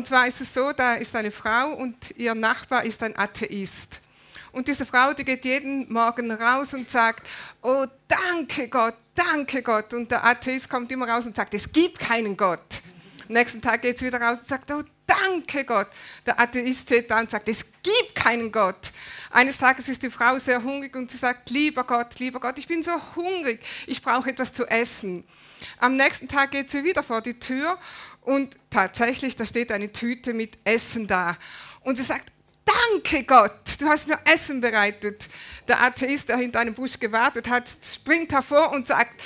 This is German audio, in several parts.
Und zwar ist es so, da ist eine Frau und ihr Nachbar ist ein Atheist. Und diese Frau, die geht jeden Morgen raus und sagt, oh danke Gott, danke Gott. Und der Atheist kommt immer raus und sagt, es gibt keinen Gott. Am nächsten Tag geht sie wieder raus und sagt, oh danke Gott. Der Atheist steht da und sagt, es gibt keinen Gott. Eines Tages ist die Frau sehr hungrig und sie sagt, lieber Gott, lieber Gott, ich bin so hungrig, ich brauche etwas zu essen. Am nächsten Tag geht sie wieder vor die Tür und tatsächlich, da steht eine Tüte mit Essen da. Und sie sagt, danke Gott, du hast mir Essen bereitet. Der Atheist, der hinter einem Busch gewartet hat, springt hervor und sagt,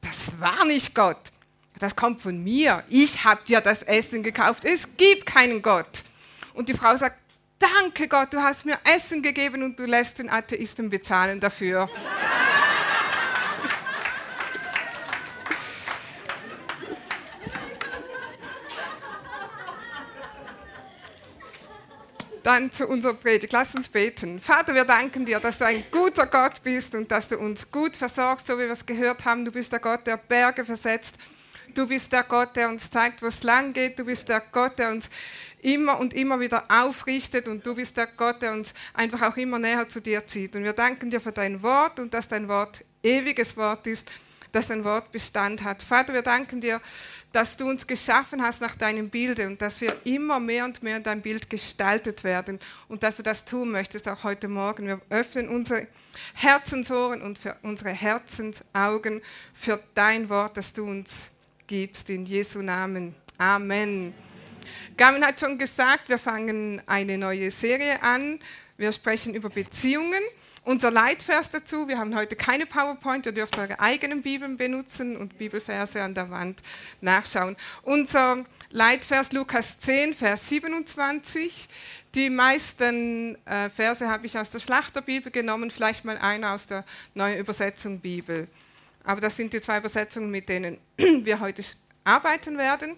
das war nicht Gott, das kommt von mir. Ich habe dir das Essen gekauft, es gibt keinen Gott. Und die Frau sagt, danke Gott, du hast mir Essen gegeben und du lässt den Atheisten bezahlen dafür. Dann zu unserer Predigt. Lass uns beten. Vater, wir danken dir, dass du ein guter Gott bist und dass du uns gut versorgst, so wie wir es gehört haben. Du bist der Gott, der Berge versetzt. Du bist der Gott, der uns zeigt, wo es lang geht. Du bist der Gott, der uns immer und immer wieder aufrichtet und du bist der Gott, der uns einfach auch immer näher zu dir zieht. Und wir danken dir für dein Wort und dass dein Wort ewiges Wort ist, dass dein Wort Bestand hat. Vater, wir danken dir dass du uns geschaffen hast nach deinem Bilde und dass wir immer mehr und mehr in dein Bild gestaltet werden und dass du das tun möchtest auch heute Morgen. Wir öffnen unsere Herzensohren und für unsere Herzensaugen für dein Wort, das du uns gibst. In Jesu Namen. Amen. Gamin hat schon gesagt, wir fangen eine neue Serie an. Wir sprechen über Beziehungen. Unser Leitvers dazu, wir haben heute keine PowerPoint, ihr dürft eure eigenen Bibeln benutzen und Bibelverse an der Wand nachschauen. Unser Leitvers Lukas 10, Vers 27. Die meisten äh, Verse habe ich aus der Schlachterbibel genommen, vielleicht mal einer aus der neuen Übersetzung Bibel. Aber das sind die zwei Übersetzungen, mit denen wir heute arbeiten werden.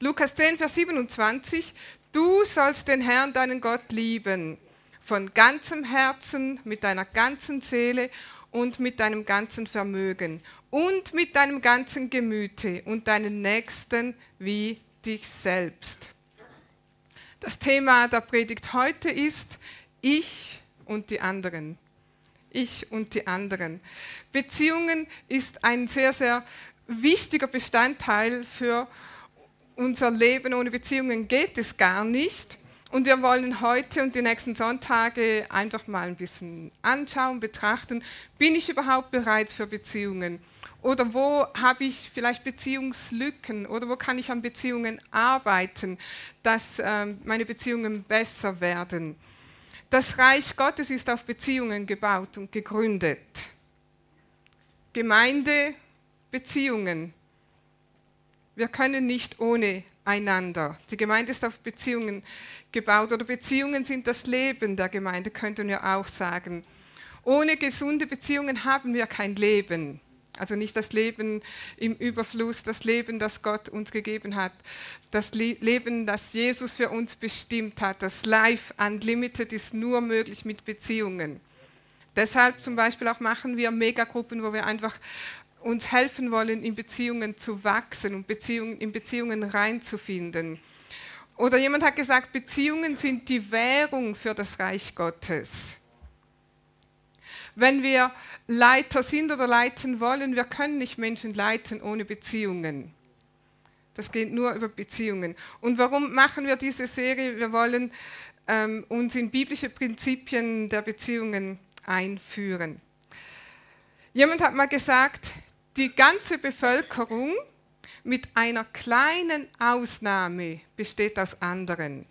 Lukas 10, Vers 27. Du sollst den Herrn, deinen Gott, lieben von ganzem Herzen, mit deiner ganzen Seele und mit deinem ganzen Vermögen und mit deinem ganzen Gemüte und deinen Nächsten wie dich selbst. Das Thema der Predigt heute ist Ich und die anderen. Ich und die anderen. Beziehungen ist ein sehr, sehr wichtiger Bestandteil für unser Leben. Ohne Beziehungen geht es gar nicht. Und wir wollen heute und die nächsten Sonntage einfach mal ein bisschen anschauen, betrachten, bin ich überhaupt bereit für Beziehungen? Oder wo habe ich vielleicht Beziehungslücken? Oder wo kann ich an Beziehungen arbeiten, dass äh, meine Beziehungen besser werden? Das Reich Gottes ist auf Beziehungen gebaut und gegründet. Gemeinde, Beziehungen. Wir können nicht ohne einander. Die Gemeinde ist auf Beziehungen gebaut oder Beziehungen sind das Leben der Gemeinde, könnten wir auch sagen. Ohne gesunde Beziehungen haben wir kein Leben. Also nicht das Leben im Überfluss, das Leben, das Gott uns gegeben hat, das Leben, das Jesus für uns bestimmt hat. Das Life Unlimited ist nur möglich mit Beziehungen. Deshalb zum Beispiel auch machen wir Megagruppen, wo wir einfach uns helfen wollen, in Beziehungen zu wachsen und Beziehungen, in Beziehungen reinzufinden. Oder jemand hat gesagt, Beziehungen sind die Währung für das Reich Gottes. Wenn wir Leiter sind oder leiten wollen, wir können nicht Menschen leiten ohne Beziehungen. Das geht nur über Beziehungen. Und warum machen wir diese Serie? Wir wollen ähm, uns in biblische Prinzipien der Beziehungen einführen. Jemand hat mal gesagt, die ganze Bevölkerung mit einer kleinen Ausnahme besteht aus anderen.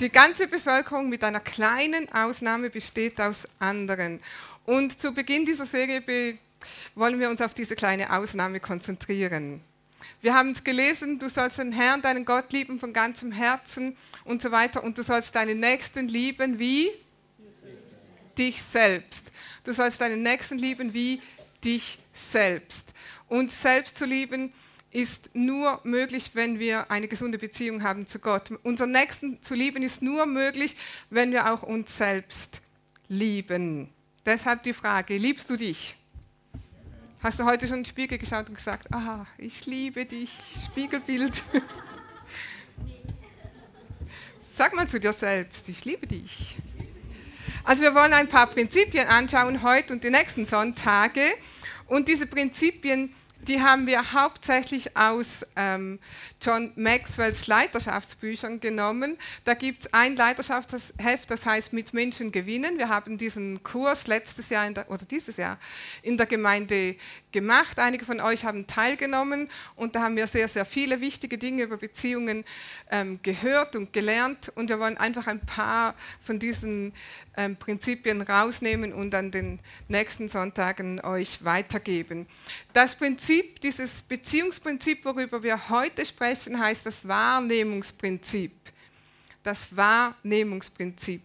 Die ganze Bevölkerung mit einer kleinen Ausnahme besteht aus anderen. Und zu Beginn dieser Serie wollen wir uns auf diese kleine Ausnahme konzentrieren. Wir haben es gelesen, du sollst den Herrn, deinen Gott lieben von ganzem Herzen und so weiter. Und du sollst deinen Nächsten lieben wie dich selbst. Du sollst deinen Nächsten lieben wie dich selbst. Uns selbst zu lieben ist nur möglich, wenn wir eine gesunde Beziehung haben zu Gott. Unseren Nächsten zu lieben ist nur möglich, wenn wir auch uns selbst lieben. Deshalb die Frage, liebst du dich? Hast du heute schon in den Spiegel geschaut und gesagt, aha, ich liebe dich, Spiegelbild? Sag mal zu dir selbst, ich liebe dich. Also wir wollen ein paar Prinzipien anschauen heute und die nächsten Sonntage. Und diese Prinzipien die haben wir hauptsächlich aus ähm, John Maxwells Leiterschaftsbüchern genommen. Da gibt es ein Leiterschaftsheft, das heißt Mit Menschen gewinnen. Wir haben diesen Kurs letztes Jahr der, oder dieses Jahr in der Gemeinde gemacht. Einige von euch haben teilgenommen und da haben wir sehr, sehr viele wichtige Dinge über Beziehungen ähm, gehört und gelernt. Und wir wollen einfach ein paar von diesen ähm, Prinzipien rausnehmen und an den nächsten Sonntagen euch weitergeben. Das Prinzip, dieses Beziehungsprinzip, worüber wir heute sprechen, heißt das Wahrnehmungsprinzip. Das Wahrnehmungsprinzip.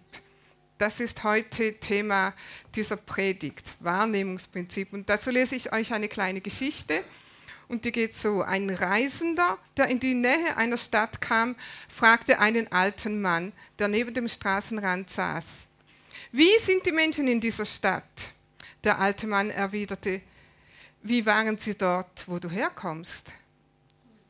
Das ist heute Thema dieser Predigt, Wahrnehmungsprinzip. Und dazu lese ich euch eine kleine Geschichte. Und die geht so. Ein Reisender, der in die Nähe einer Stadt kam, fragte einen alten Mann, der neben dem Straßenrand saß. Wie sind die Menschen in dieser Stadt? Der alte Mann erwiderte, wie waren sie dort, wo du herkommst?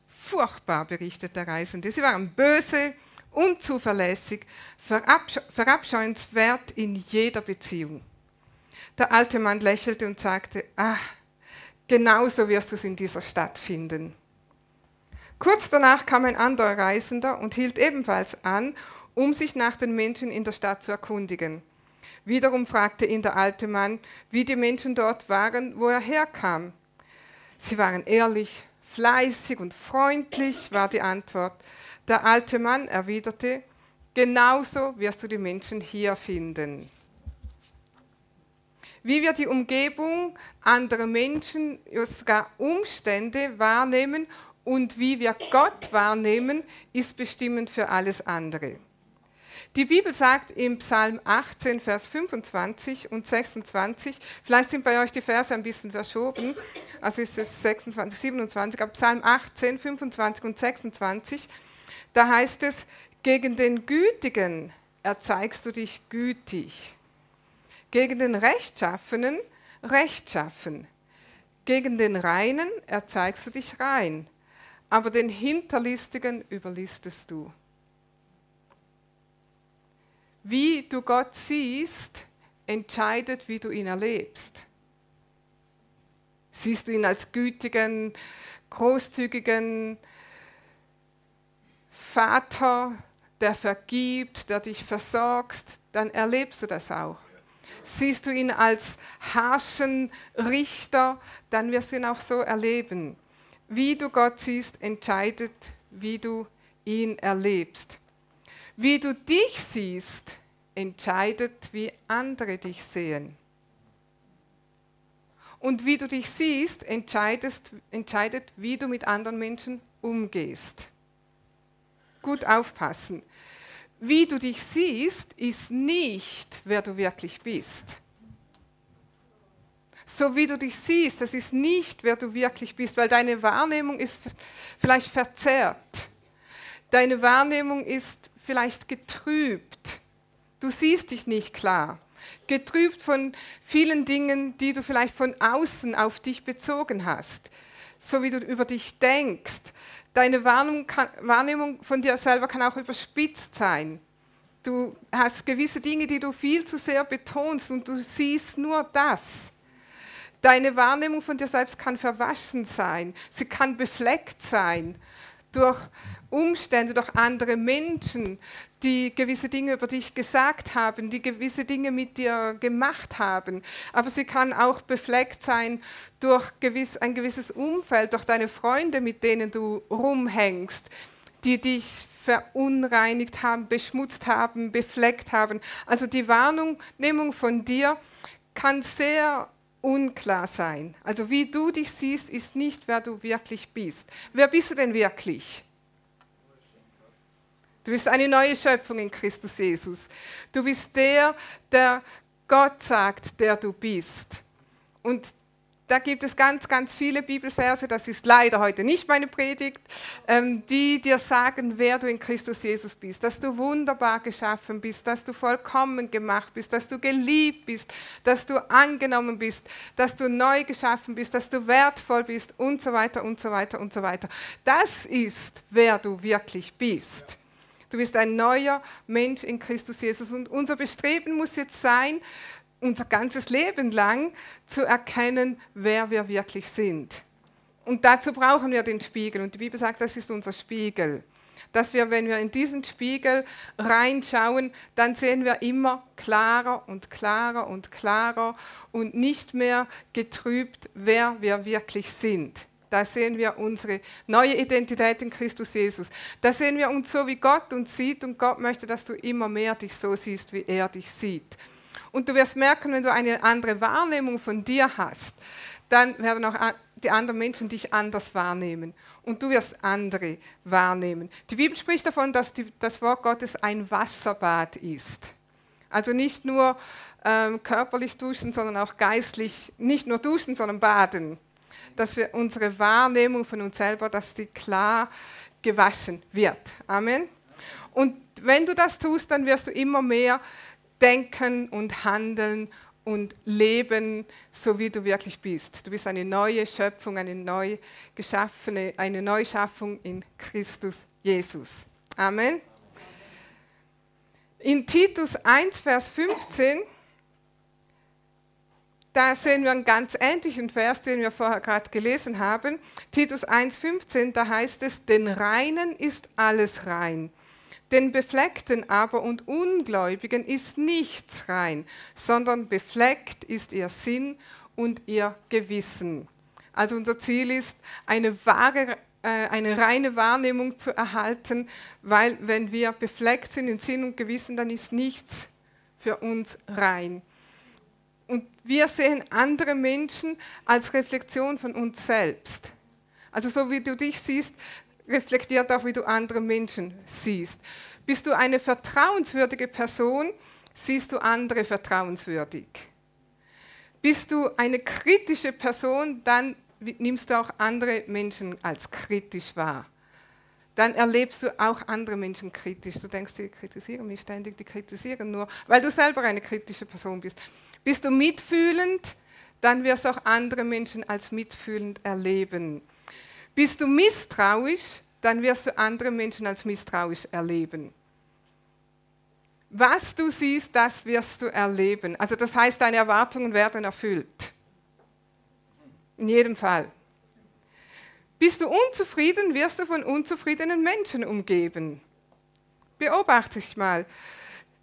Furchtbar, berichtet der Reisende. Sie waren böse, unzuverlässig, verabscheuenswert in jeder Beziehung. Der alte Mann lächelte und sagte, ah, genauso wirst du es in dieser Stadt finden. Kurz danach kam ein anderer Reisender und hielt ebenfalls an, um sich nach den Menschen in der Stadt zu erkundigen. Wiederum fragte ihn der alte Mann, wie die Menschen dort waren, wo er herkam. Sie waren ehrlich, fleißig und freundlich, war die Antwort. Der alte Mann erwiderte, genauso wirst du die Menschen hier finden. Wie wir die Umgebung anderer Menschen, sogar Umstände wahrnehmen und wie wir Gott wahrnehmen, ist bestimmend für alles andere. Die Bibel sagt im Psalm 18, Vers 25 und 26, vielleicht sind bei euch die Verse ein bisschen verschoben, also ist es 26, 27, aber Psalm 18, 25 und 26, da heißt es, gegen den Gütigen erzeigst du dich gütig, gegen den Rechtschaffenen rechtschaffen, gegen den Reinen erzeigst du dich rein, aber den Hinterlistigen überlistest du. Wie du Gott siehst, entscheidet, wie du ihn erlebst. Siehst du ihn als gütigen, großzügigen Vater, der vergibt, der dich versorgst, dann erlebst du das auch. Siehst du ihn als harschen Richter, dann wirst du ihn auch so erleben. Wie du Gott siehst, entscheidet, wie du ihn erlebst. Wie du dich siehst, entscheidet, wie andere dich sehen. Und wie du dich siehst, entscheidet, wie du mit anderen Menschen umgehst. Gut aufpassen. Wie du dich siehst, ist nicht, wer du wirklich bist. So wie du dich siehst, das ist nicht, wer du wirklich bist, weil deine Wahrnehmung ist vielleicht verzerrt. Deine Wahrnehmung ist vielleicht getrübt. Du siehst dich nicht klar. Getrübt von vielen Dingen, die du vielleicht von außen auf dich bezogen hast. So wie du über dich denkst. Deine Wahrnehmung, von dir selber kann auch überspitzt sein. Du hast gewisse Dinge, die du viel zu sehr betonst und du siehst nur das. Deine Wahrnehmung von dir selbst kann verwaschen sein. Sie kann befleckt sein durch Umstände, durch andere Menschen, die gewisse Dinge über dich gesagt haben, die gewisse Dinge mit dir gemacht haben. Aber sie kann auch befleckt sein durch gewiss, ein gewisses Umfeld, durch deine Freunde, mit denen du rumhängst, die dich verunreinigt haben, beschmutzt haben, befleckt haben. Also die Wahrnehmung von dir kann sehr unklar sein. Also wie du dich siehst, ist nicht, wer du wirklich bist. Wer bist du denn wirklich? Du bist eine neue Schöpfung in Christus Jesus. Du bist der, der Gott sagt, der du bist. Und da gibt es ganz, ganz viele Bibelverse, das ist leider heute nicht meine Predigt, ähm, die dir sagen, wer du in Christus Jesus bist, dass du wunderbar geschaffen bist, dass du vollkommen gemacht bist, dass du geliebt bist, dass du angenommen bist, dass du neu geschaffen bist, dass du wertvoll bist und so weiter und so weiter und so weiter. Das ist, wer du wirklich bist. Du bist ein neuer Mensch in Christus Jesus. Und unser Bestreben muss jetzt sein, unser ganzes Leben lang zu erkennen, wer wir wirklich sind. Und dazu brauchen wir den Spiegel. Und die Bibel sagt, das ist unser Spiegel. Dass wir, wenn wir in diesen Spiegel reinschauen, dann sehen wir immer klarer und klarer und klarer und nicht mehr getrübt, wer wir wirklich sind. Da sehen wir unsere neue Identität in Christus Jesus. Da sehen wir uns so, wie Gott uns sieht und Gott möchte, dass du immer mehr dich so siehst, wie er dich sieht. Und du wirst merken, wenn du eine andere Wahrnehmung von dir hast, dann werden auch die anderen Menschen dich anders wahrnehmen. Und du wirst andere wahrnehmen. Die Bibel spricht davon, dass die, das Wort Gottes ein Wasserbad ist. Also nicht nur ähm, körperlich duschen, sondern auch geistlich, nicht nur duschen, sondern baden. Dass wir unsere Wahrnehmung von uns selber, dass die klar gewaschen wird. Amen. Und wenn du das tust, dann wirst du immer mehr denken und handeln und leben, so wie du wirklich bist. Du bist eine neue Schöpfung, eine neu geschaffene, eine Neuschaffung in Christus Jesus. Amen. In Titus 1, Vers 15, da sehen wir einen ganz ähnlichen Vers, den wir vorher gerade gelesen haben. Titus 1, 15, da heißt es, den Reinen ist alles rein den Befleckten aber und Ungläubigen ist nichts rein, sondern befleckt ist ihr Sinn und ihr Gewissen. Also unser Ziel ist, eine, wahre, äh, eine reine Wahrnehmung zu erhalten, weil wenn wir befleckt sind in Sinn und Gewissen, dann ist nichts für uns rein. Und wir sehen andere Menschen als Reflexion von uns selbst. Also so wie du dich siehst, reflektiert auch, wie du andere Menschen siehst. Bist du eine vertrauenswürdige Person, siehst du andere vertrauenswürdig. Bist du eine kritische Person, dann nimmst du auch andere Menschen als kritisch wahr. Dann erlebst du auch andere Menschen kritisch. Du denkst, die kritisieren mich ständig, die kritisieren nur, weil du selber eine kritische Person bist. Bist du mitfühlend, dann wirst du auch andere Menschen als mitfühlend erleben. Bist du misstrauisch, dann wirst du andere Menschen als misstrauisch erleben. Was du siehst, das wirst du erleben. Also das heißt, deine Erwartungen werden erfüllt. In jedem Fall. Bist du unzufrieden, wirst du von unzufriedenen Menschen umgeben. Beobachte dich mal.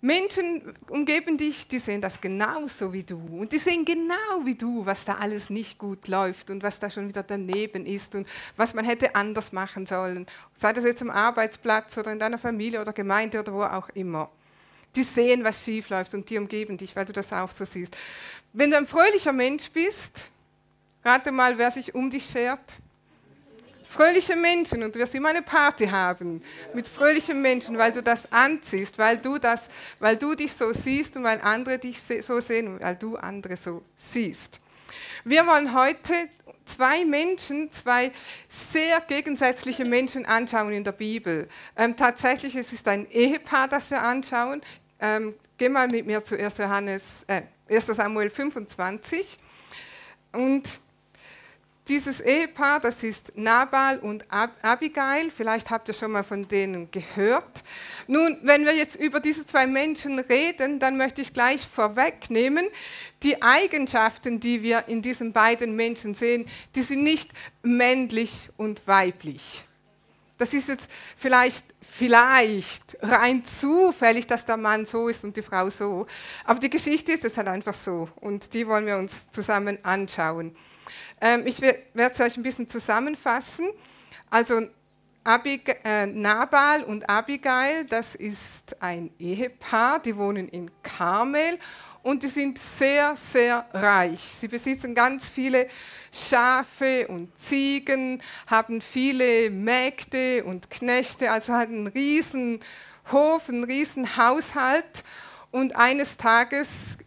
Menschen umgeben dich, die sehen das genauso wie du. Und die sehen genau wie du, was da alles nicht gut läuft und was da schon wieder daneben ist und was man hätte anders machen sollen. Sei das jetzt am Arbeitsplatz oder in deiner Familie oder Gemeinde oder wo auch immer. Die sehen, was schief läuft und die umgeben dich, weil du das auch so siehst. Wenn du ein fröhlicher Mensch bist, rate mal, wer sich um dich schert fröhliche Menschen und du wirst immer eine Party haben mit fröhlichen Menschen, weil du das anziehst, weil du, das, weil du dich so siehst und weil andere dich so sehen und weil du andere so siehst. Wir wollen heute zwei Menschen, zwei sehr gegensätzliche Menschen anschauen in der Bibel. Ähm, tatsächlich es ist ein Ehepaar, das wir anschauen. Ähm, geh mal mit mir zu 1. Johannes, äh, 1. Samuel 25 und dieses Ehepaar, das ist Nabal und Abigail, vielleicht habt ihr schon mal von denen gehört. Nun, wenn wir jetzt über diese zwei Menschen reden, dann möchte ich gleich vorwegnehmen, die Eigenschaften, die wir in diesen beiden Menschen sehen, die sind nicht männlich und weiblich. Das ist jetzt vielleicht, vielleicht rein zufällig, dass der Mann so ist und die Frau so. Aber die Geschichte ist es halt einfach so und die wollen wir uns zusammen anschauen. Ähm, ich werde es euch ein bisschen zusammenfassen. Also Abig äh, Nabal und Abigail, das ist ein Ehepaar, die wohnen in Karmel und die sind sehr, sehr reich. Sie besitzen ganz viele Schafe und Ziegen, haben viele Mägde und Knechte, also hat einen riesen Hof, einen riesen Haushalt und eines Tages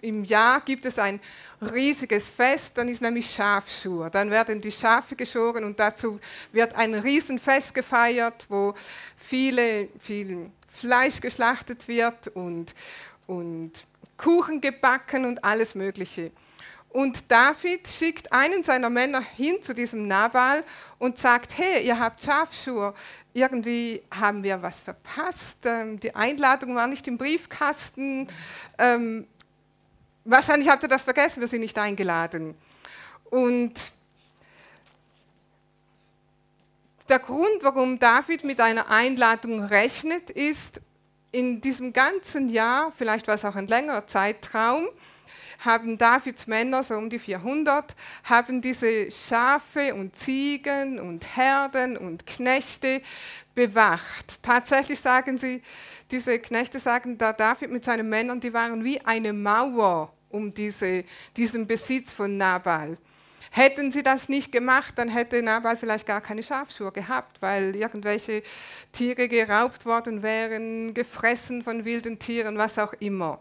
im Jahr gibt es ein riesiges Fest, dann ist nämlich Schafschur. Dann werden die Schafe geschoren und dazu wird ein Riesenfest gefeiert, wo viele, viel Fleisch geschlachtet wird und, und Kuchen gebacken und alles Mögliche. Und David schickt einen seiner Männer hin zu diesem Nabal und sagt, hey, ihr habt Schafschuhe, irgendwie haben wir was verpasst, ähm, die Einladung war nicht im Briefkasten, ähm, wahrscheinlich habt ihr das vergessen, wir sind nicht eingeladen. Und der Grund, warum David mit einer Einladung rechnet, ist, in diesem ganzen Jahr, vielleicht war es auch ein längerer Zeitraum, haben Davids Männer, so um die 400, haben diese Schafe und Ziegen und Herden und Knechte bewacht. Tatsächlich sagen sie, diese Knechte sagen, da David mit seinen Männern, die waren wie eine Mauer um diese, diesen Besitz von Nabal. Hätten sie das nicht gemacht, dann hätte Nabal vielleicht gar keine Schafschuhe gehabt, weil irgendwelche Tiere geraubt worden wären, gefressen von wilden Tieren, was auch immer.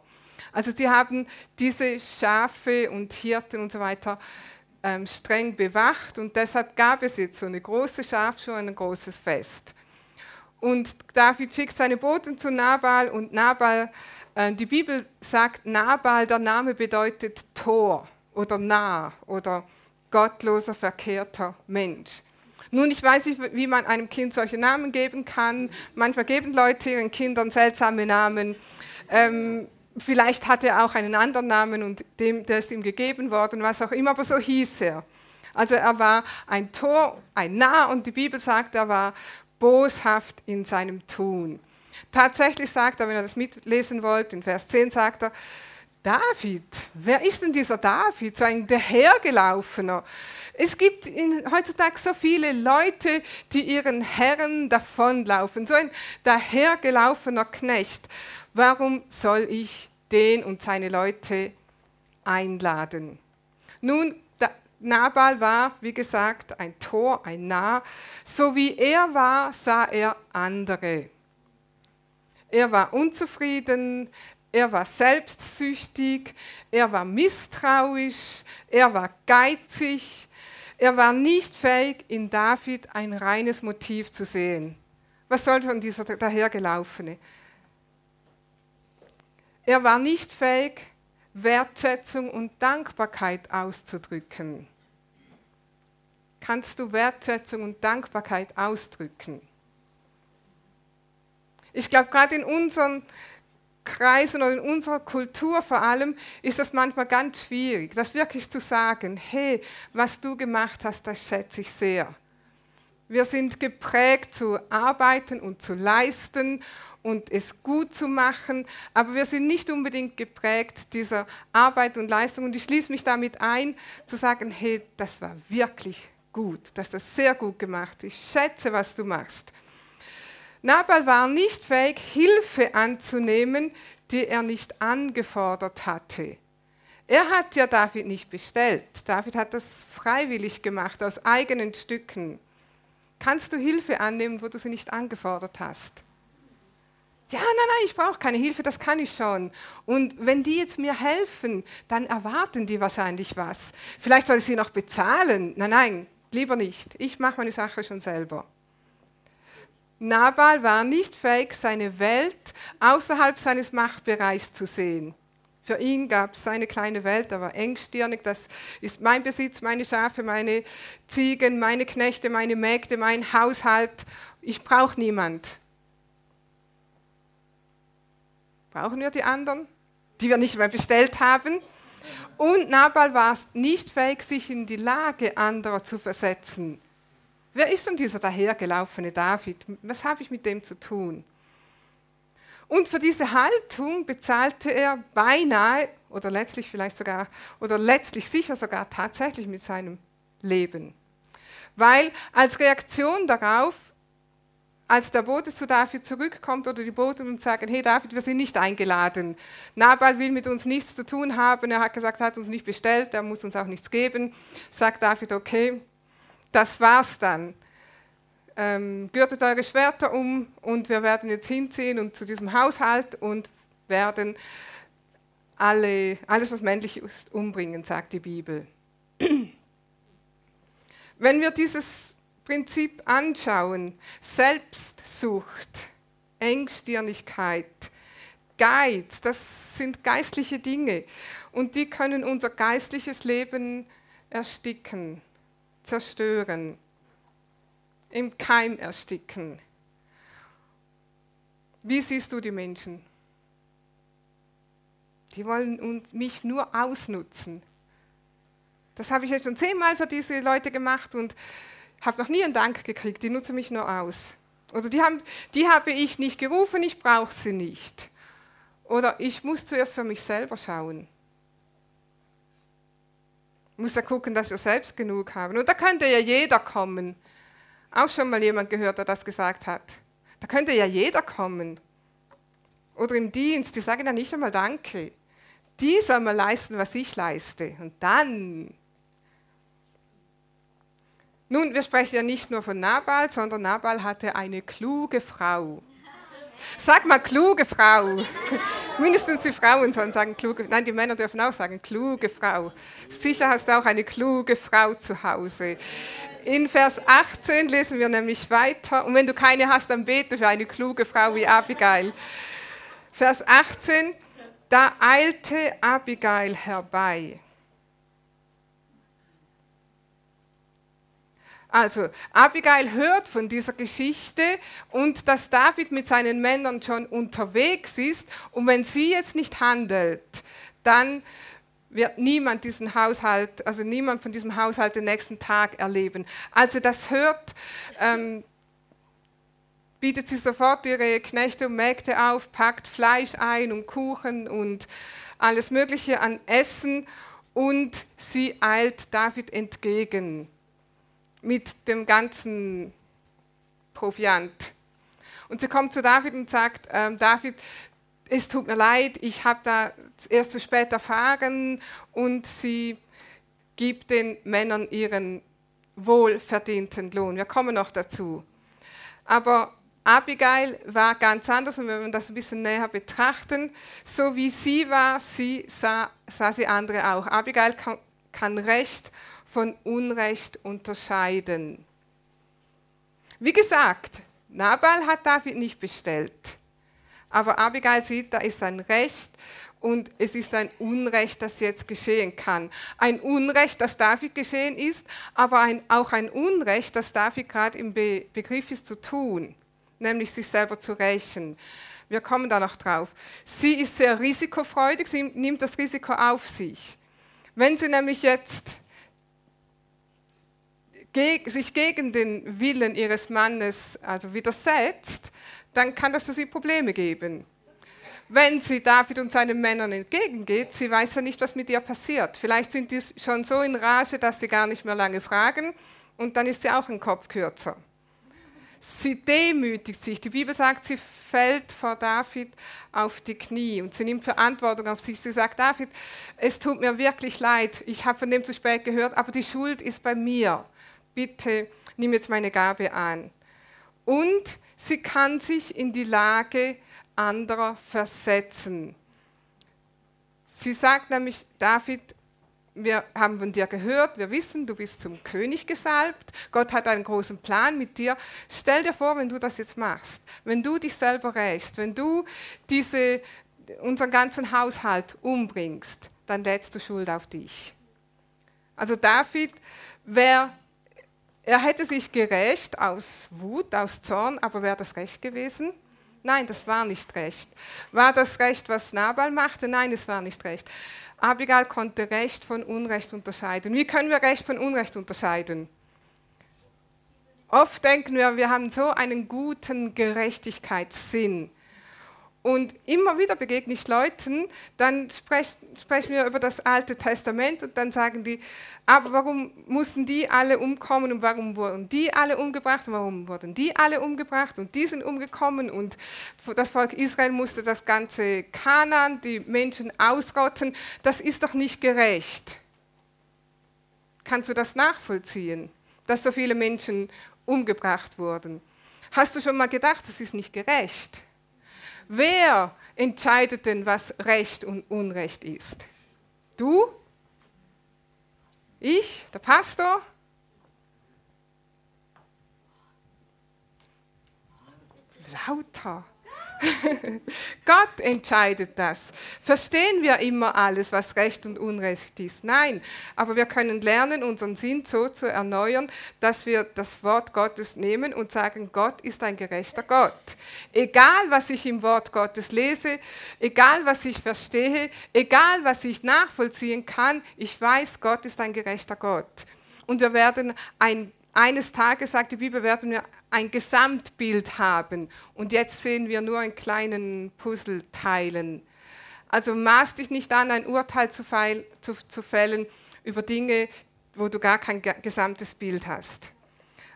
Also sie haben diese Schafe und Hirten und so weiter ähm, streng bewacht und deshalb gab es jetzt so eine große Schafschuhe, ein großes Fest. Und David schickt seine Boten zu Nabal und Nabal, äh, die Bibel sagt, Nabal, der Name bedeutet Tor oder nah oder gottloser, verkehrter Mensch. Nun, ich weiß nicht, wie man einem Kind solche Namen geben kann. Manchmal geben Leute ihren Kindern seltsame Namen. Ähm, vielleicht hat er auch einen anderen Namen und dem, der ist ihm gegeben worden, was auch immer, aber so hieß er. Also er war ein Tor, ein Narr und die Bibel sagt, er war boshaft in seinem Tun. Tatsächlich sagt er, wenn ihr das mitlesen wollt, in Vers 10 sagt er, David, wer ist denn dieser David, so ein dahergelaufener? Es gibt in, heutzutage so viele Leute, die ihren Herren davonlaufen, so ein dahergelaufener Knecht. Warum soll ich den und seine Leute einladen? Nun, Nabal war, wie gesagt, ein Tor, ein Narr. So wie er war, sah er andere. Er war unzufrieden, er war selbstsüchtig, er war misstrauisch, er war geizig, er war nicht fähig, in David ein reines Motiv zu sehen. Was soll von dieser dahergelaufene? Er war nicht fähig, Wertschätzung und Dankbarkeit auszudrücken. Kannst du Wertschätzung und Dankbarkeit ausdrücken? Ich glaube, gerade in unseren Kreisen oder in unserer Kultur vor allem ist das manchmal ganz schwierig, das wirklich zu sagen, hey, was du gemacht hast, das schätze ich sehr. Wir sind geprägt zu arbeiten und zu leisten und es gut zu machen, aber wir sind nicht unbedingt geprägt dieser Arbeit und Leistung. Und ich schließe mich damit ein, zu sagen, hey, das war wirklich gut, das sehr gut gemacht, ich schätze, was du machst. Nabal war nicht fähig, Hilfe anzunehmen, die er nicht angefordert hatte. Er hat ja David nicht bestellt. David hat das freiwillig gemacht, aus eigenen Stücken. Kannst du Hilfe annehmen, wo du sie nicht angefordert hast? Ja, nein, nein, ich brauche keine Hilfe, das kann ich schon. Und wenn die jetzt mir helfen, dann erwarten die wahrscheinlich was. Vielleicht soll ich sie noch bezahlen. Nein, nein, lieber nicht. Ich mache meine Sache schon selber. Nabal war nicht fähig, seine Welt außerhalb seines Machtbereichs zu sehen. Für ihn gab es seine kleine Welt, er war engstirnig, das ist mein Besitz, meine Schafe, meine Ziegen, meine Knechte, meine Mägde, mein Haushalt. Ich brauche niemand. Brauchen wir die anderen, die wir nicht mehr bestellt haben? Und Nabal war nicht fähig, sich in die Lage anderer zu versetzen. Wer ist denn dieser dahergelaufene David? Was habe ich mit dem zu tun? Und für diese Haltung bezahlte er beinahe oder letztlich vielleicht sogar oder letztlich sicher sogar tatsächlich mit seinem Leben. Weil als Reaktion darauf als der Bote zu David zurückkommt oder die Boten und sagen, hey David, wir sind nicht eingeladen. Nabal will mit uns nichts zu tun haben. Er hat gesagt, er hat uns nicht bestellt, er muss uns auch nichts geben. Sagt David, okay, das war's dann. Ähm, gürtet eure Schwerter um und wir werden jetzt hinziehen und zu diesem Haushalt und werden alle, alles, was männlich ist, umbringen, sagt die Bibel. Wenn wir dieses Prinzip anschauen, Selbstsucht, Engstirnigkeit, Geiz, das sind geistliche Dinge. Und die können unser geistliches Leben ersticken, zerstören, im Keim ersticken. Wie siehst du die Menschen? Die wollen mich nur ausnutzen. Das habe ich jetzt schon zehnmal für diese Leute gemacht und habe noch nie einen Dank gekriegt. Die nutzen mich nur aus. Oder die, haben, die habe ich nicht gerufen, ich brauche sie nicht. Oder ich muss zuerst für mich selber schauen. Ich muss ja gucken, dass wir selbst genug haben. Und da könnte ja jeder kommen. Auch schon mal jemand gehört, der das gesagt hat. Da könnte ja jeder kommen. Oder im Dienst, die sagen ja nicht einmal Danke. Die soll mal leisten, was ich leiste. Und dann nun, wir sprechen ja nicht nur von Nabal, sondern Nabal hatte eine kluge Frau. Sag mal kluge Frau. Mindestens die Frauen sollen sagen kluge. Nein, die Männer dürfen auch sagen kluge Frau. Sicher hast du auch eine kluge Frau zu Hause. In Vers 18 lesen wir nämlich weiter. Und wenn du keine hast, dann bete für eine kluge Frau wie Abigail. Vers 18. Da eilte Abigail herbei Also, Abigail hört von dieser Geschichte und dass David mit seinen Männern schon unterwegs ist. Und wenn sie jetzt nicht handelt, dann wird niemand diesen Haushalt, also niemand von diesem Haushalt den nächsten Tag erleben. Also das hört, ähm, bietet sie sofort ihre Knechte und Mägde auf, packt Fleisch ein und Kuchen und alles Mögliche an Essen und sie eilt David entgegen mit dem ganzen Proviant. Und sie kommt zu David und sagt, ähm, David, es tut mir leid, ich habe da erst zu spät erfahren und sie gibt den Männern ihren wohlverdienten Lohn. Wir kommen noch dazu. Aber Abigail war ganz anders und wenn wir das ein bisschen näher betrachten, so wie sie war, sie sah, sah sie andere auch. Abigail kann, kann Recht von Unrecht unterscheiden. Wie gesagt, Nabal hat David nicht bestellt, aber Abigail sieht, da ist ein Recht und es ist ein Unrecht, das jetzt geschehen kann. Ein Unrecht, das David geschehen ist, aber ein, auch ein Unrecht, das David gerade im Be Begriff ist zu tun, nämlich sich selber zu rächen. Wir kommen da noch drauf. Sie ist sehr risikofreudig, sie nimmt das Risiko auf sich. Wenn sie nämlich jetzt sich gegen den Willen ihres Mannes also widersetzt, dann kann das für sie Probleme geben. Wenn sie David und seinen Männern entgegengeht, sie weiß ja nicht, was mit ihr passiert. Vielleicht sind die schon so in Rage, dass sie gar nicht mehr lange fragen und dann ist sie auch ein Kopf kürzer. Sie demütigt sich. Die Bibel sagt, sie fällt vor David auf die Knie und sie nimmt Verantwortung auf sich. Sie sagt, David, es tut mir wirklich leid, ich habe von dem zu spät gehört, aber die Schuld ist bei mir bitte nimm jetzt meine Gabe an. Und sie kann sich in die Lage anderer versetzen. Sie sagt nämlich, David, wir haben von dir gehört, wir wissen, du bist zum König gesalbt, Gott hat einen großen Plan mit dir. Stell dir vor, wenn du das jetzt machst, wenn du dich selber rächst, wenn du diese, unseren ganzen Haushalt umbringst, dann lädst du Schuld auf dich. Also David wäre er hätte sich gerecht aus Wut, aus Zorn, aber wäre das recht gewesen? Nein, das war nicht recht. War das recht, was Nabal machte? Nein, es war nicht recht. Abigail konnte Recht von Unrecht unterscheiden. Wie können wir Recht von Unrecht unterscheiden? Oft denken wir, wir haben so einen guten Gerechtigkeitssinn. Und immer wieder begegne ich Leuten, dann sprechen, sprechen wir über das Alte Testament und dann sagen die, aber warum mussten die alle umkommen und warum wurden die alle umgebracht und warum wurden die alle umgebracht und die sind umgekommen und das Volk Israel musste das ganze Kanan, die Menschen ausrotten. Das ist doch nicht gerecht. Kannst du das nachvollziehen, dass so viele Menschen umgebracht wurden? Hast du schon mal gedacht, das ist nicht gerecht? Wer entscheidet denn, was Recht und Unrecht ist? Du? Ich? Der Pastor? Lauter. Gott entscheidet das. Verstehen wir immer alles, was Recht und Unrecht ist? Nein, aber wir können lernen, unseren Sinn so zu erneuern, dass wir das Wort Gottes nehmen und sagen, Gott ist ein gerechter Gott. Egal, was ich im Wort Gottes lese, egal, was ich verstehe, egal, was ich nachvollziehen kann, ich weiß, Gott ist ein gerechter Gott. Und wir werden ein eines Tages, sagt die Bibel, werden wir ein Gesamtbild haben. Und jetzt sehen wir nur einen kleinen Puzzleteilen. Also maß dich nicht an, ein Urteil zu, feil, zu, zu fällen über Dinge, wo du gar kein gesamtes Bild hast.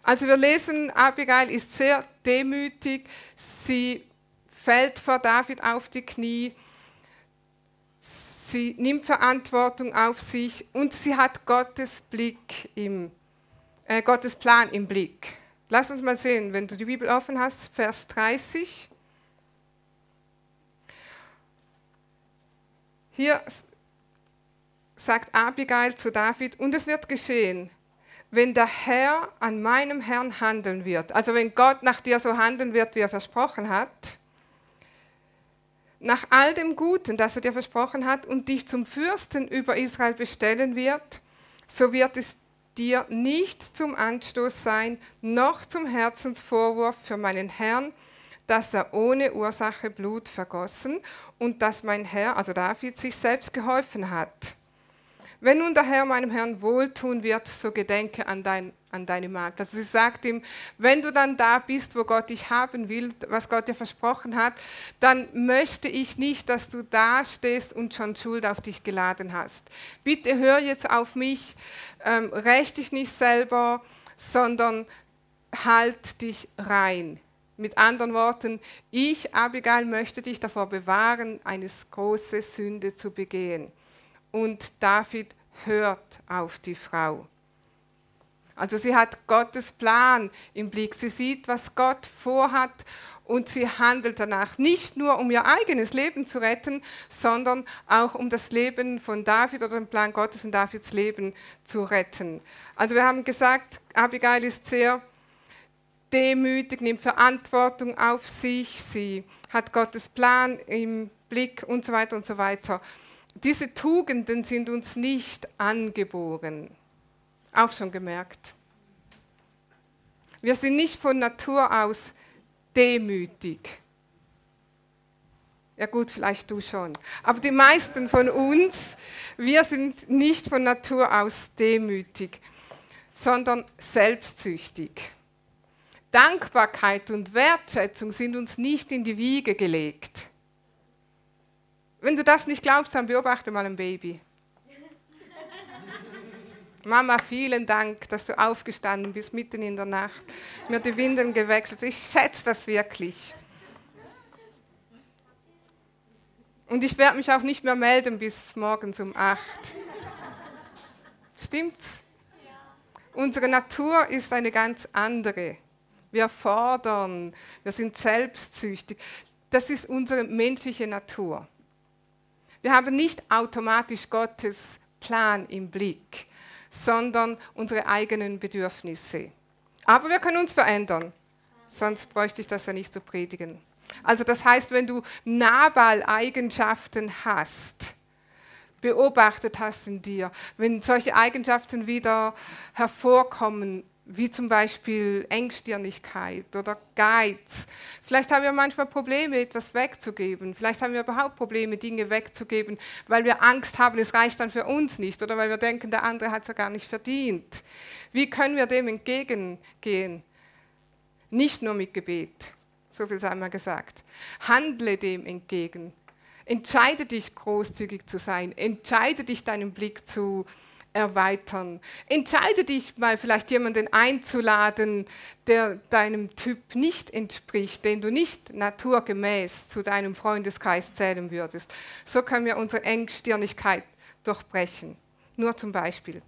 Also wir lesen, Abigail ist sehr demütig, sie fällt vor David auf die Knie, sie nimmt Verantwortung auf sich und sie hat Gottes Blick im äh, Gottes Plan im Blick. Lass uns mal sehen, wenn du die Bibel offen hast, Vers 30. Hier sagt Abigail zu David, und es wird geschehen, wenn der Herr an meinem Herrn handeln wird, also wenn Gott nach dir so handeln wird, wie er versprochen hat, nach all dem Guten, das er dir versprochen hat, und dich zum Fürsten über Israel bestellen wird, so wird es dir nicht zum Anstoß sein, noch zum Herzensvorwurf für meinen Herrn, dass er ohne Ursache Blut vergossen und dass mein Herr, also David, sich selbst geholfen hat. Wenn nun der Herr meinem Herrn wohltun wird, so gedenke an, dein, an deine Magd. Also sie sagt ihm, wenn du dann da bist, wo Gott dich haben will, was Gott dir versprochen hat, dann möchte ich nicht, dass du da stehst und schon Schuld auf dich geladen hast. Bitte hör jetzt auf mich, ähm, räch dich nicht selber, sondern halt dich rein. Mit anderen Worten, ich, Abigail, möchte dich davor bewahren, eine große Sünde zu begehen und David hört auf die Frau. Also sie hat Gottes Plan im Blick. Sie sieht, was Gott vorhat und sie handelt danach. Nicht nur, um ihr eigenes Leben zu retten, sondern auch um das Leben von David oder den Plan Gottes in Davids Leben zu retten. Also wir haben gesagt, Abigail ist sehr demütig, nimmt Verantwortung auf sich, sie hat Gottes Plan im Blick und so weiter und so weiter diese Tugenden sind uns nicht angeboren. Auch schon gemerkt. Wir sind nicht von Natur aus demütig. Ja gut, vielleicht du schon. Aber die meisten von uns, wir sind nicht von Natur aus demütig, sondern selbstsüchtig. Dankbarkeit und Wertschätzung sind uns nicht in die Wiege gelegt. Wenn du das nicht glaubst, dann beobachte mal ein Baby. Mama, vielen Dank, dass du aufgestanden bist mitten in der Nacht, mir die Windeln gewechselt. Ich schätze das wirklich. Und ich werde mich auch nicht mehr melden bis morgens um acht. Stimmt's? Unsere Natur ist eine ganz andere. Wir fordern, wir sind selbstsüchtig. Das ist unsere menschliche Natur. Wir haben nicht automatisch Gottes Plan im Blick, sondern unsere eigenen Bedürfnisse. Aber wir können uns verändern, sonst bräuchte ich das ja nicht zu predigen. Also das heißt, wenn du Nabal-Eigenschaften hast, beobachtet hast in dir, wenn solche Eigenschaften wieder hervorkommen, wie zum Beispiel Engstirnigkeit oder Geiz. Vielleicht haben wir manchmal Probleme, etwas wegzugeben. Vielleicht haben wir überhaupt Probleme, Dinge wegzugeben, weil wir Angst haben, es reicht dann für uns nicht oder weil wir denken, der andere hat es ja gar nicht verdient. Wie können wir dem entgegengehen? Nicht nur mit Gebet, so viel sei mal gesagt. Handle dem entgegen. Entscheide dich, großzügig zu sein. Entscheide dich, deinen Blick zu erweitern. Entscheide dich mal vielleicht jemanden einzuladen, der deinem Typ nicht entspricht, den du nicht naturgemäß zu deinem Freundeskreis zählen würdest. So können wir unsere Engstirnigkeit durchbrechen. Nur zum Beispiel.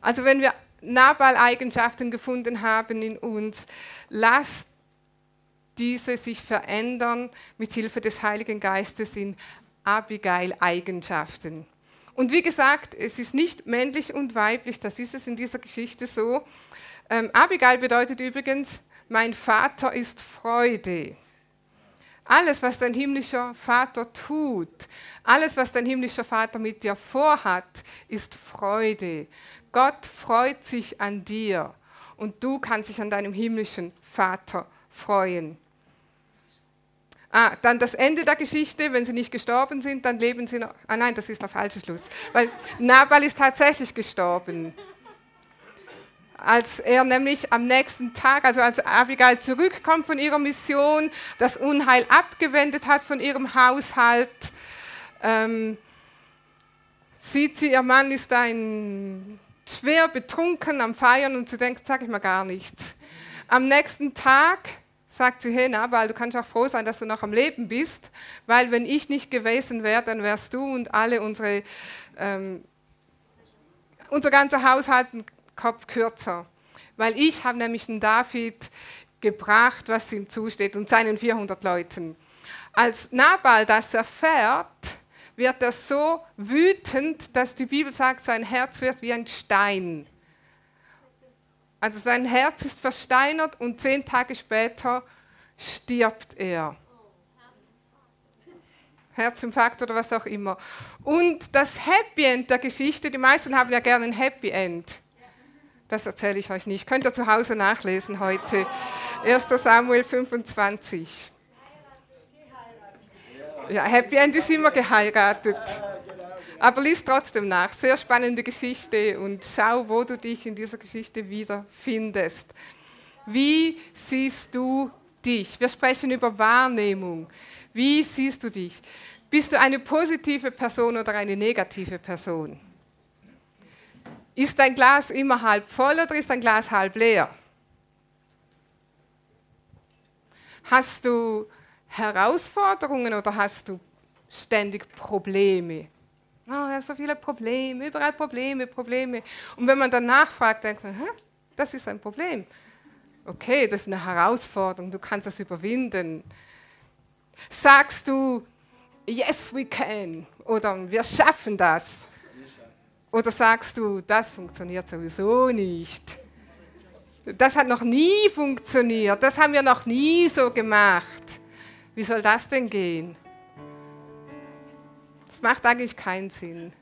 Also wenn wir Nabal-Eigenschaften gefunden haben in uns, lasst diese sich verändern mit Hilfe des Heiligen Geistes in Abigail-Eigenschaften. Und wie gesagt, es ist nicht männlich und weiblich, das ist es in dieser Geschichte so. Ähm, Abigail bedeutet übrigens, mein Vater ist Freude. Alles, was dein himmlischer Vater tut, alles, was dein himmlischer Vater mit dir vorhat, ist Freude. Gott freut sich an dir und du kannst dich an deinem himmlischen Vater freuen. Ah, dann das Ende der Geschichte, wenn sie nicht gestorben sind, dann leben sie noch. Ah nein, das ist der falsche Schluss. Weil Nabal ist tatsächlich gestorben. Als er nämlich am nächsten Tag, also als Abigail zurückkommt von ihrer Mission, das Unheil abgewendet hat von ihrem Haushalt, ähm, sieht sie, ihr Mann ist ein schwer betrunken am Feiern und sie denkt, sag ich mal gar nichts. Am nächsten Tag sagt sie, hey Nabal, du kannst auch froh sein, dass du noch am Leben bist, weil wenn ich nicht gewesen wäre, dann wärst du und alle unsere, ähm, unser ganzer Haushalt ein Kopf kürzer. Weil ich habe nämlich den David gebracht, was ihm zusteht und seinen 400 Leuten. Als Nabal das erfährt, wird er so wütend, dass die Bibel sagt, sein Herz wird wie ein Stein. Also sein Herz ist versteinert und zehn Tage später stirbt er. Herzinfarkt oder was auch immer. Und das Happy End der Geschichte, die meisten haben ja gerne ein Happy End. Das erzähle ich euch nicht. Könnt ihr zu Hause nachlesen heute. 1. Samuel 25. Ja, Happy End ist immer geheiratet. Aber lies trotzdem nach. Sehr spannende Geschichte und schau, wo du dich in dieser Geschichte wiederfindest. Wie siehst du dich? Wir sprechen über Wahrnehmung. Wie siehst du dich? Bist du eine positive Person oder eine negative Person? Ist dein Glas immer halb voll oder ist dein Glas halb leer? Hast du Herausforderungen oder hast du ständig Probleme? Oh, ich habe so viele Probleme, überall Probleme, Probleme. Und wenn man dann nachfragt, denkt man, Hä? das ist ein Problem. Okay, das ist eine Herausforderung, du kannst das überwinden. Sagst du, yes, we can, oder wir schaffen das. Oder sagst du, das funktioniert sowieso nicht. Das hat noch nie funktioniert, das haben wir noch nie so gemacht. Wie soll das denn gehen? Macht eigentlich keinen Sinn.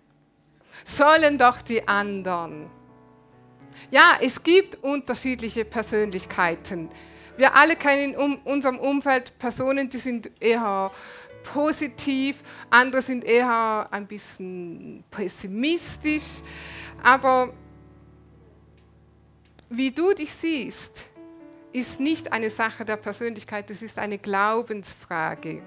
Sollen doch die anderen. Ja, es gibt unterschiedliche Persönlichkeiten. Wir alle kennen in unserem Umfeld Personen, die sind eher positiv, andere sind eher ein bisschen pessimistisch. Aber wie du dich siehst, ist nicht eine Sache der Persönlichkeit, es ist eine Glaubensfrage.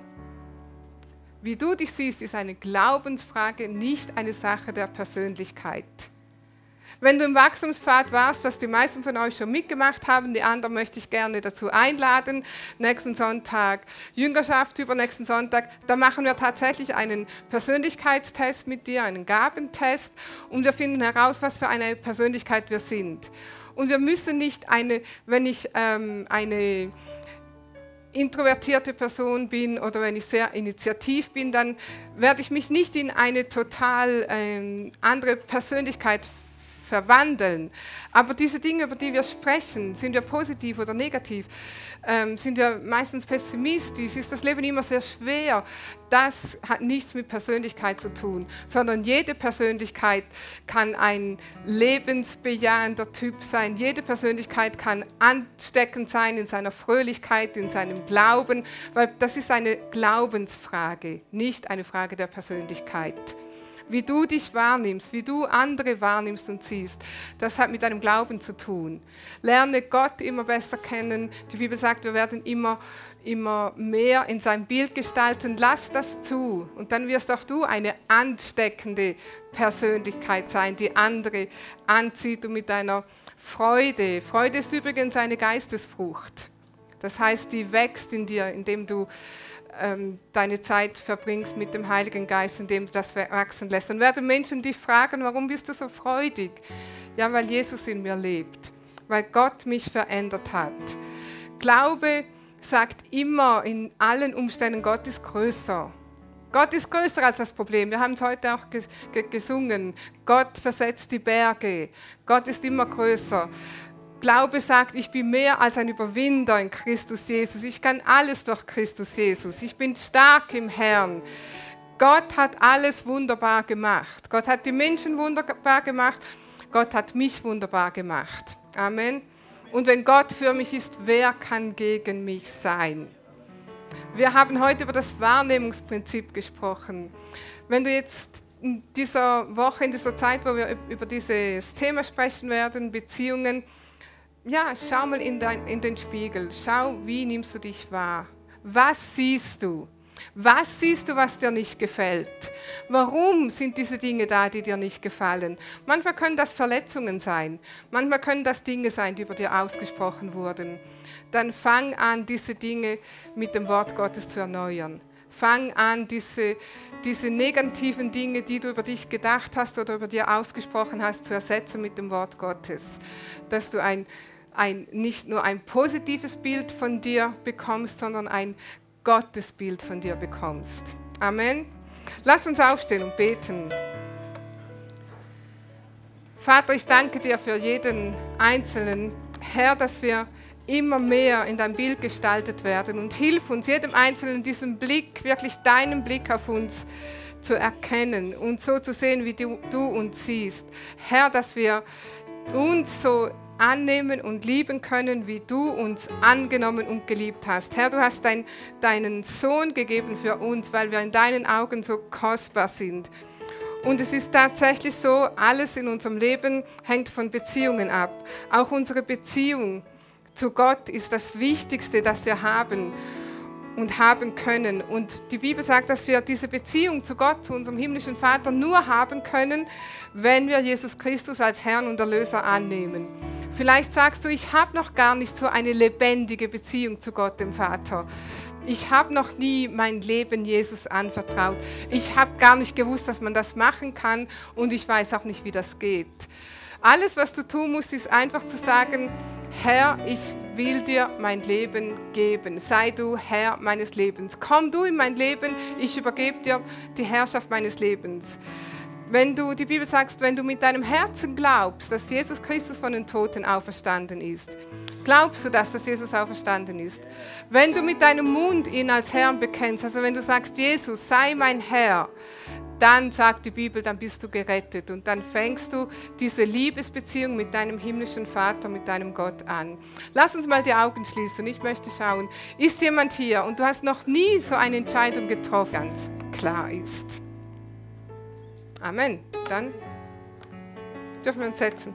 Wie du dich siehst, ist eine Glaubensfrage, nicht eine Sache der Persönlichkeit. Wenn du im Wachstumspfad warst, was die meisten von euch schon mitgemacht haben, die anderen möchte ich gerne dazu einladen. Nächsten Sonntag Jüngerschaft, übernächsten Sonntag, da machen wir tatsächlich einen Persönlichkeitstest mit dir, einen Gabentest und wir finden heraus, was für eine Persönlichkeit wir sind. Und wir müssen nicht eine, wenn ich ähm, eine introvertierte Person bin oder wenn ich sehr initiativ bin, dann werde ich mich nicht in eine total ähm, andere Persönlichkeit verwandeln. Aber diese Dinge, über die wir sprechen, sind wir positiv oder negativ, ähm, sind wir meistens pessimistisch, ist das Leben immer sehr schwer. Das hat nichts mit Persönlichkeit zu tun, sondern jede Persönlichkeit kann ein lebensbejahender Typ sein. Jede Persönlichkeit kann ansteckend sein in seiner Fröhlichkeit, in seinem Glauben, weil das ist eine Glaubensfrage, nicht eine Frage der Persönlichkeit wie du dich wahrnimmst, wie du andere wahrnimmst und siehst, das hat mit deinem Glauben zu tun. Lerne Gott immer besser kennen. Die Bibel sagt, wir werden immer, immer mehr in sein Bild gestalten. Lass das zu. Und dann wirst auch du eine ansteckende Persönlichkeit sein, die andere anzieht und mit deiner Freude. Freude ist übrigens eine Geistesfrucht. Das heißt, die wächst in dir, indem du ähm, deine Zeit verbringst mit dem Heiligen Geist, indem du das wachsen lässt. Dann werden Menschen dich fragen, warum bist du so freudig? Ja, weil Jesus in mir lebt, weil Gott mich verändert hat. Glaube sagt immer in allen Umständen, Gott ist größer. Gott ist größer als das Problem. Wir haben es heute auch gesungen. Gott versetzt die Berge. Gott ist immer größer. Glaube sagt, ich bin mehr als ein Überwinder in Christus Jesus. Ich kann alles durch Christus Jesus. Ich bin stark im Herrn. Gott hat alles wunderbar gemacht. Gott hat die Menschen wunderbar gemacht. Gott hat mich wunderbar gemacht. Amen. Und wenn Gott für mich ist, wer kann gegen mich sein? Wir haben heute über das Wahrnehmungsprinzip gesprochen. Wenn du jetzt in dieser Woche, in dieser Zeit, wo wir über dieses Thema sprechen werden, Beziehungen, ja, schau mal in, dein, in den Spiegel. Schau, wie nimmst du dich wahr? Was siehst du? Was siehst du, was dir nicht gefällt? Warum sind diese Dinge da, die dir nicht gefallen? Manchmal können das Verletzungen sein. Manchmal können das Dinge sein, die über dir ausgesprochen wurden. Dann fang an, diese Dinge mit dem Wort Gottes zu erneuern. Fang an, diese, diese negativen Dinge, die du über dich gedacht hast oder über dir ausgesprochen hast, zu ersetzen mit dem Wort Gottes. Dass du ein ein, nicht nur ein positives Bild von dir bekommst, sondern ein Gottesbild von dir bekommst. Amen. Lass uns aufstehen und beten. Vater, ich danke dir für jeden Einzelnen. Herr, dass wir immer mehr in dein Bild gestaltet werden und hilf uns, jedem Einzelnen diesen Blick, wirklich deinen Blick auf uns zu erkennen und so zu sehen, wie du, du uns siehst. Herr, dass wir uns so annehmen und lieben können, wie du uns angenommen und geliebt hast. Herr, du hast dein, deinen Sohn gegeben für uns, weil wir in deinen Augen so kostbar sind. Und es ist tatsächlich so, alles in unserem Leben hängt von Beziehungen ab. Auch unsere Beziehung zu Gott ist das Wichtigste, das wir haben und haben können. Und die Bibel sagt, dass wir diese Beziehung zu Gott, zu unserem himmlischen Vater, nur haben können, wenn wir Jesus Christus als Herrn und Erlöser annehmen. Vielleicht sagst du, ich habe noch gar nicht so eine lebendige Beziehung zu Gott, dem Vater. Ich habe noch nie mein Leben Jesus anvertraut. Ich habe gar nicht gewusst, dass man das machen kann und ich weiß auch nicht, wie das geht. Alles, was du tun musst, ist einfach zu sagen, Herr, ich will dir mein Leben geben. Sei du Herr meines Lebens. Komm du in mein Leben, ich übergebe dir die Herrschaft meines Lebens. Wenn du, die Bibel sagt, wenn du mit deinem Herzen glaubst, dass Jesus Christus von den Toten auferstanden ist, glaubst du das, dass Jesus auferstanden ist? Wenn du mit deinem Mund ihn als Herrn bekennst, also wenn du sagst, Jesus, sei mein Herr, dann sagt die Bibel, dann bist du gerettet und dann fängst du diese Liebesbeziehung mit deinem himmlischen Vater, mit deinem Gott an. Lass uns mal die Augen schließen. Ich möchte schauen, ist jemand hier und du hast noch nie so eine Entscheidung getroffen, ganz klar ist. Amen. Dann dürfen wir uns setzen.